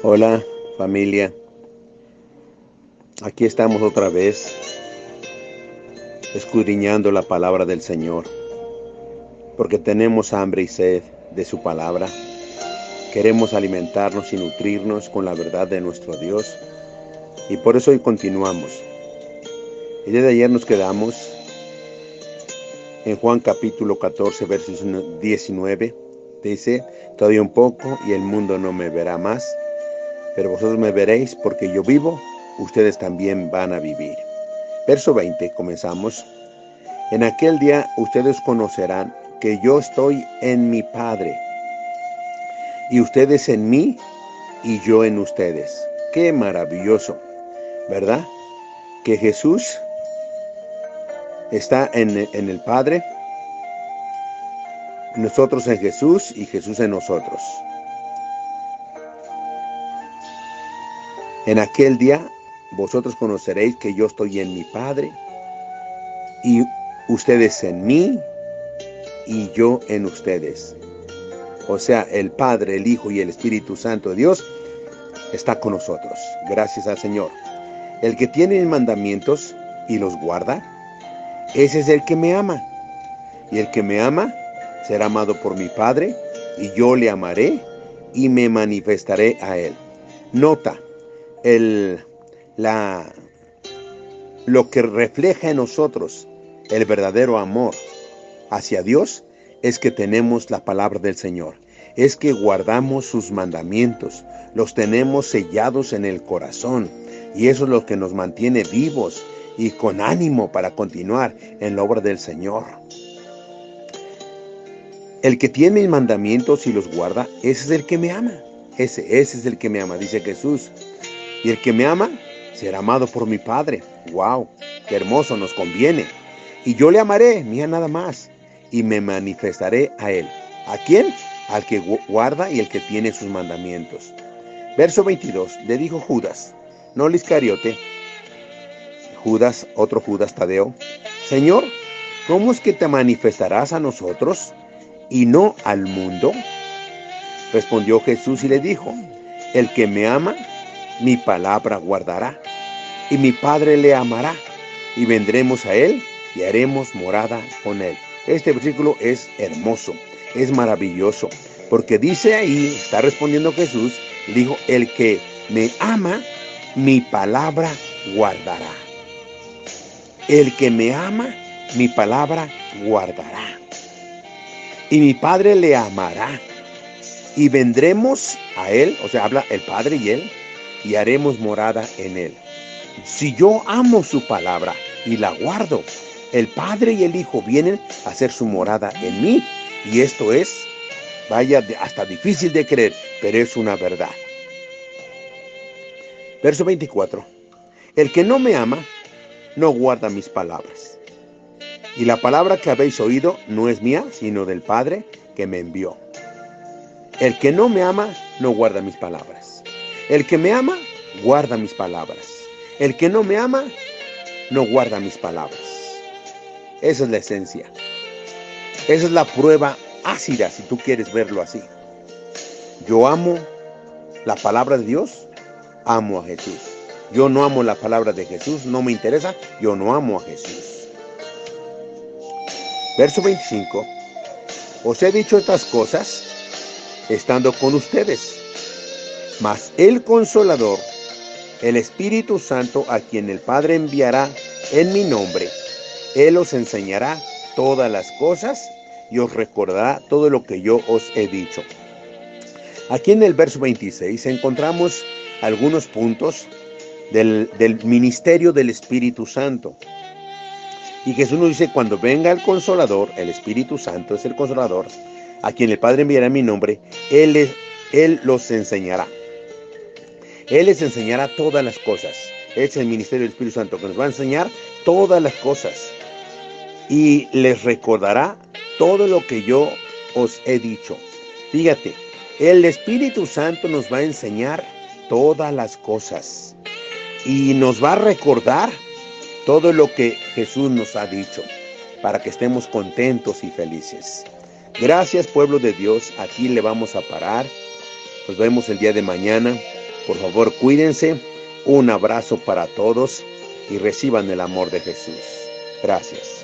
Hola familia, aquí estamos otra vez escudriñando la palabra del Señor, porque tenemos hambre y sed de su palabra. Queremos alimentarnos y nutrirnos con la verdad de nuestro Dios y por eso hoy continuamos. El día de ayer nos quedamos en Juan capítulo 14, versos 19. Dice, todavía un poco y el mundo no me verá más pero vosotros me veréis porque yo vivo, ustedes también van a vivir. Verso 20, comenzamos. En aquel día ustedes conocerán que yo estoy en mi Padre, y ustedes en mí, y yo en ustedes. Qué maravilloso, ¿verdad? Que Jesús está en, en el Padre, nosotros en Jesús y Jesús en nosotros. En aquel día vosotros conoceréis que yo estoy en mi Padre y ustedes en mí y yo en ustedes. O sea, el Padre, el Hijo y el Espíritu Santo de Dios está con nosotros. Gracias al Señor. El que tiene mandamientos y los guarda, ese es el que me ama. Y el que me ama será amado por mi Padre y yo le amaré y me manifestaré a él. Nota, el, la, lo que refleja en nosotros el verdadero amor hacia Dios es que tenemos la palabra del Señor, es que guardamos sus mandamientos, los tenemos sellados en el corazón y eso es lo que nos mantiene vivos y con ánimo para continuar en la obra del Señor. El que tiene mis mandamientos y los guarda, ese es el que me ama. Ese, ese es el que me ama, dice Jesús. Y el que me ama será amado por mi Padre. ¡Wow! ¡Qué hermoso! Nos conviene. Y yo le amaré, mía nada más, y me manifestaré a él. ¿A quién? Al que guarda y el que tiene sus mandamientos. Verso 22. Le dijo Judas, no el Iscariote, Judas, otro Judas Tadeo, Señor, ¿cómo es que te manifestarás a nosotros y no al mundo? Respondió Jesús y le dijo, el que me ama, mi palabra guardará, y mi Padre le amará, y vendremos a él y haremos morada con él. Este versículo es hermoso, es maravilloso, porque dice ahí, está respondiendo Jesús, dijo, el que me ama, mi palabra guardará. El que me ama, mi palabra guardará. Y mi Padre le amará. Y vendremos a Él, o sea, habla el Padre y Él, y haremos morada en él. Si yo amo su palabra y la guardo, el Padre y el Hijo vienen a hacer su morada en mí. Y esto es, vaya, hasta difícil de creer, pero es una verdad. Verso 24. El que no me ama, no guarda mis palabras. Y la palabra que habéis oído no es mía, sino del Padre que me envió. El que no me ama, no guarda mis palabras. El que me ama, guarda mis palabras. El que no me ama, no guarda mis palabras. Esa es la esencia. Esa es la prueba ácida, si tú quieres verlo así. Yo amo la palabra de Dios, amo a Jesús. Yo no amo la palabra de Jesús, no me interesa, yo no amo a Jesús. Verso 25. Os he dicho estas cosas estando con ustedes mas el consolador, el Espíritu Santo, a quien el Padre enviará en mi nombre, Él os enseñará todas las cosas y os recordará todo lo que yo os he dicho. Aquí en el verso 26 encontramos algunos puntos del, ministerio del Espíritu Santo. Y Jesús nos dice, cuando venga el consolador, el Espíritu Santo es el consolador, a quien el Padre enviará en mi nombre, Él, él los enseñará. Él les enseñará todas las cosas. Es el ministerio del Espíritu Santo que nos va a enseñar todas las cosas. Y les recordará todo lo que yo os he dicho. Fíjate, el Espíritu Santo nos va a enseñar todas las cosas. Y nos va a recordar todo lo que Jesús nos ha dicho. Para que estemos contentos y felices. Gracias pueblo de Dios. Aquí le vamos a parar. Nos vemos el día de mañana Por favor, cuídense. Un abrazo para todos y reciban el amor de Jesús. Gracias.